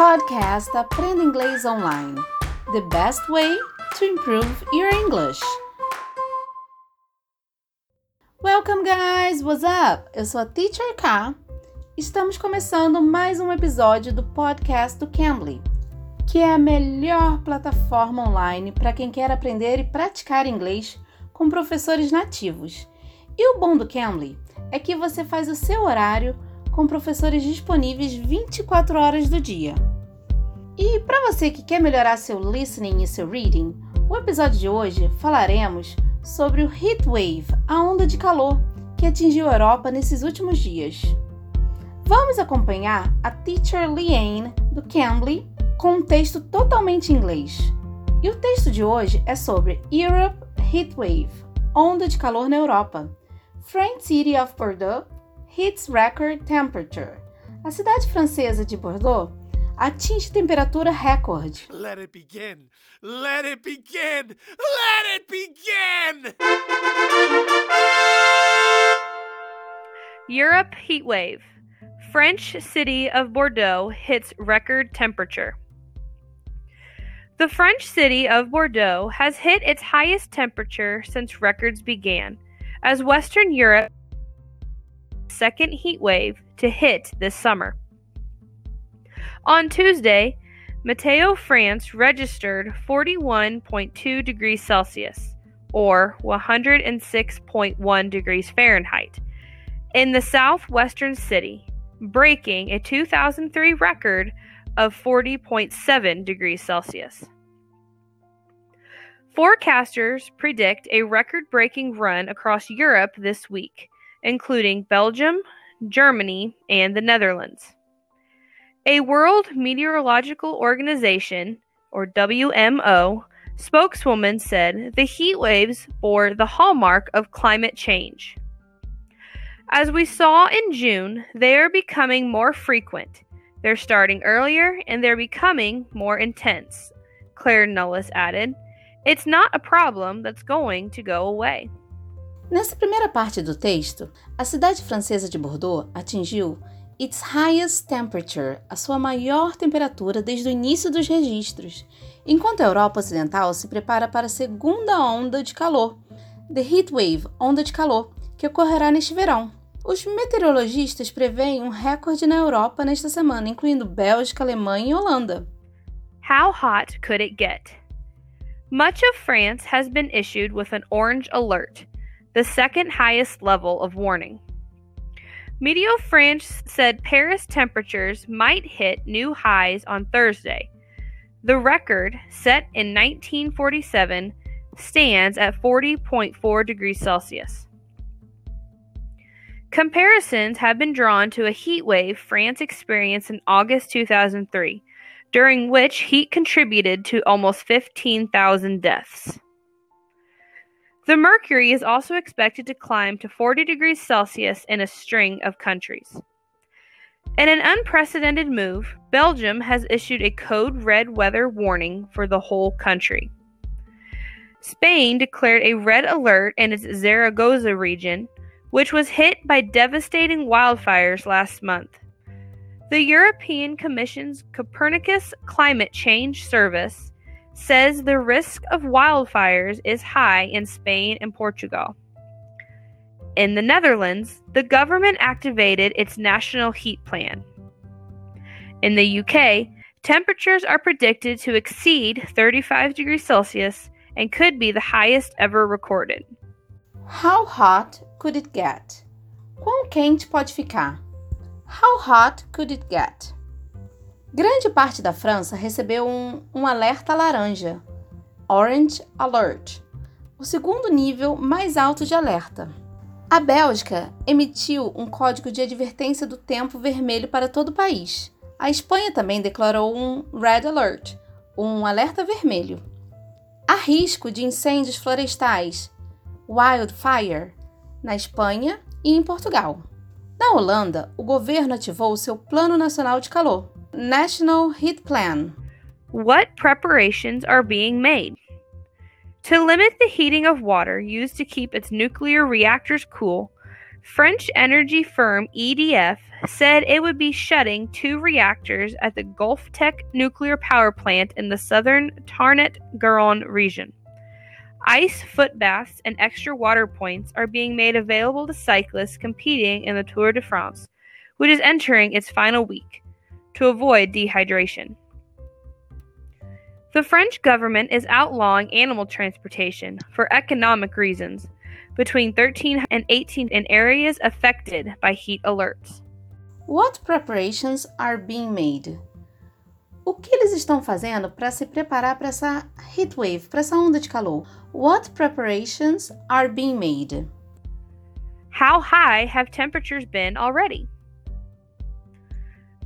Podcast Aprenda Inglês Online. The best way to improve your English. Welcome guys, what's up? Eu sou a Teacher K. Estamos começando mais um episódio do podcast do Cambly, que é a melhor plataforma online para quem quer aprender e praticar inglês com professores nativos. E o bom do Cambly é que você faz o seu horário com professores disponíveis 24 horas do dia. E para você que quer melhorar seu listening e seu reading, o episódio de hoje falaremos sobre o heat wave, a onda de calor que atingiu a Europa nesses últimos dias. Vamos acompanhar a teacher Liane do Cambly com um texto totalmente em inglês. E o texto de hoje é sobre Europe Heat Wave, onda de calor na Europa. French City of Bordeaux hits record temperature. A cidade francesa de Bordeaux atinge temperatura recorde. Let it begin. Let it begin. Let it begin. Europe heat wave. French city of Bordeaux hits record temperature. The French city of Bordeaux has hit its highest temperature since records began, as Western Europe second heat wave to hit this summer. On Tuesday, Meteo, France registered 41.2 degrees Celsius, or 106.1 degrees Fahrenheit, in the southwestern city, breaking a 2003 record of 40.7 degrees Celsius. Forecasters predict a record breaking run across Europe this week including Belgium, Germany, and the Netherlands. A World Meteorological Organization, or WMO, spokeswoman said the heat waves bore the hallmark of climate change. As we saw in June, they are becoming more frequent. They're starting earlier and they're becoming more intense, Claire Nullis added. It's not a problem that's going to go away. Nessa primeira parte do texto, a cidade francesa de Bordeaux atingiu its highest temperature, a sua maior temperatura desde o início dos registros, enquanto a Europa Ocidental se prepara para a segunda onda de calor, the heat wave, onda de calor, que ocorrerá neste verão. Os meteorologistas preveem um recorde na Europa nesta semana, incluindo Bélgica, Alemanha e Holanda. How hot could it get? Much of France has been issued with an orange alert the second highest level of warning. Meteo France said Paris temperatures might hit new highs on Thursday. The record, set in 1947, stands at 40.4 degrees Celsius. Comparisons have been drawn to a heat wave France experienced in August 2003, during which heat contributed to almost 15,000 deaths. The mercury is also expected to climb to 40 degrees Celsius in a string of countries. In an unprecedented move, Belgium has issued a code red weather warning for the whole country. Spain declared a red alert in its Zaragoza region, which was hit by devastating wildfires last month. The European Commission's Copernicus Climate Change Service says the risk of wildfires is high in Spain and Portugal. In the Netherlands, the government activated its national heat plan. In the UK, temperatures are predicted to exceed 35 degrees Celsius and could be the highest ever recorded. How hot could it get? Quão quente pode ficar? How hot could it get? Grande parte da França recebeu um, um alerta laranja, Orange Alert, o segundo nível mais alto de alerta. A Bélgica emitiu um código de advertência do tempo vermelho para todo o país. A Espanha também declarou um Red Alert, um alerta vermelho. Há risco de incêndios florestais, wildfire, na Espanha e em Portugal. Na Holanda, o governo ativou o seu Plano Nacional de Calor, National Heat Plan. What preparations are being made? To limit the heating of water used to keep its nuclear reactors cool, French energy firm EDF said it would be shutting two reactors at the Golfech nuclear power plant in the southern Tarn-et-Garonne region. Ice foot baths and extra water points are being made available to cyclists competing in the Tour de France, which is entering its final week, to avoid dehydration. The French government is outlawing animal transportation for economic reasons between 13 and 18 in areas affected by heat alerts. What preparations are being made? O que eles estão fazendo para se preparar para essa heat wave, para essa onda de calor? What preparations are being made? How high have temperatures been already?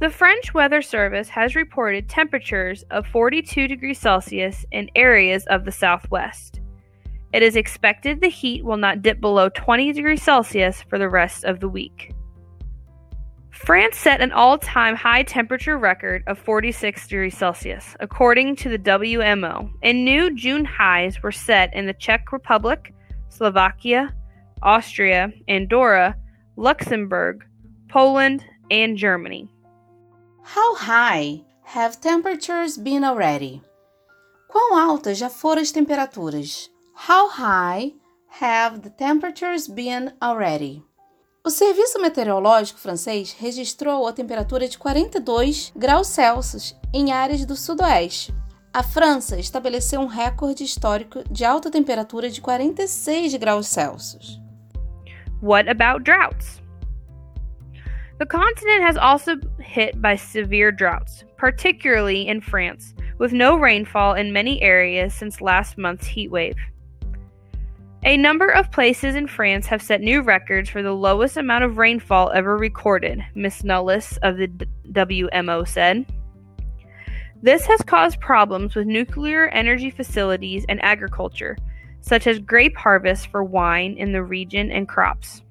The French Weather Service has reported temperatures of 42 degrees Celsius in areas of the southwest. It is expected the heat will not dip below 20 degrees Celsius for the rest of the week. France set an all time high temperature record of 46 degrees Celsius, according to the WMO, and new June highs were set in the Czech Republic, Slovakia, Austria, Andorra, Luxembourg, Poland, and Germany. How high have temperatures been already? Quão altas já foram as temperaturas? How high have the temperatures been already? O Serviço Meteorológico francês registrou a temperatura de 42 graus Celsius em áreas do sudoeste. A França estabeleceu um recorde histórico de alta temperatura de 46 graus Celsius. What about droughts? The continent has also hit by severe droughts, particularly in France, with no rainfall in many areas since last month's heat wave. A number of places in France have set new records for the lowest amount of rainfall ever recorded, Miss Nullis of the WMO said. This has caused problems with nuclear energy facilities and agriculture, such as grape harvest for wine in the region and crops.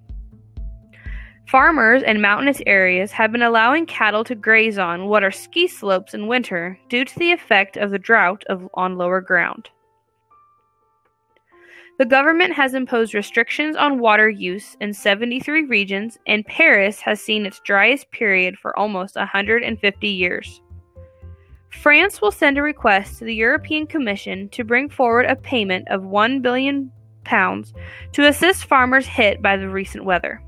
Farmers in mountainous areas have been allowing cattle to graze on what are ski slopes in winter due to the effect of the drought of, on lower ground. The government has imposed restrictions on water use in 73 regions, and Paris has seen its driest period for almost 150 years. France will send a request to the European Commission to bring forward a payment of 1 billion pounds to assist farmers hit by the recent weather.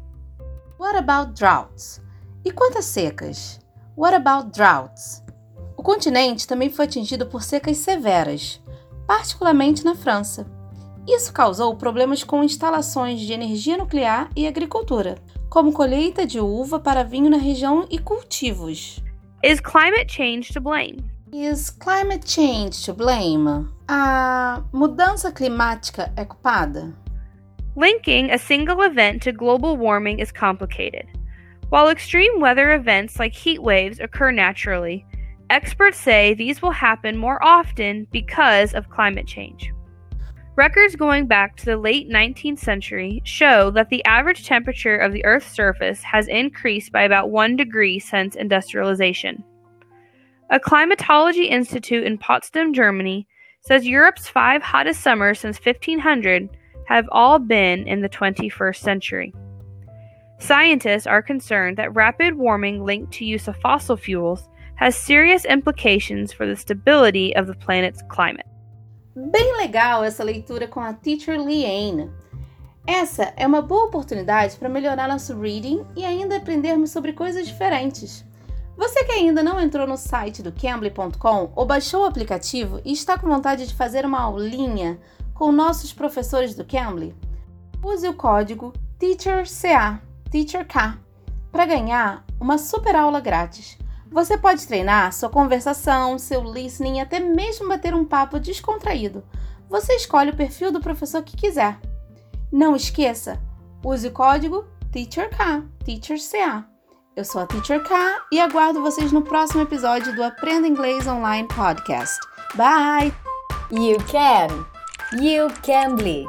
What about droughts? E quantas secas? What about droughts? O continente também foi atingido por secas severas, particularmente na França. Isso causou problemas com instalações de energia nuclear e agricultura, como colheita de uva para vinho na região e cultivos. Is climate change to blame? Is climate change to blame? A mudança climática é culpada? Linking a single event to global warming is complicated. While extreme weather events like heat waves occur naturally, experts say these will happen more often because of climate change. Records going back to the late 19th century show that the average temperature of the Earth's surface has increased by about 1 degree since industrialization. A climatology institute in Potsdam, Germany, says Europe's five hottest summers since 1500 have all been in the 21st century. Scientists are concerned that rapid warming linked to use of fossil fuels has serious implications for the stability of the planet's climate. Bem legal essa leitura com a Teacher Liane. Essa é uma boa oportunidade para melhorar nosso reading e ainda aprendermos sobre coisas diferentes. Você que ainda não entrou no site do Cambly.com ou baixou o aplicativo e está com vontade de fazer uma aulinha com nossos professores do Cambly, use o código TEACHERCA, TEACHERK, para ganhar uma super aula grátis. Você pode treinar sua conversação, seu listening e até mesmo bater um papo descontraído. Você escolhe o perfil do professor que quiser. Não esqueça, use o código TEACHERK, TEACHERCA. Eu sou a Teacher K e aguardo vocês no próximo episódio do Aprenda Inglês Online Podcast. Bye! You can! You can be!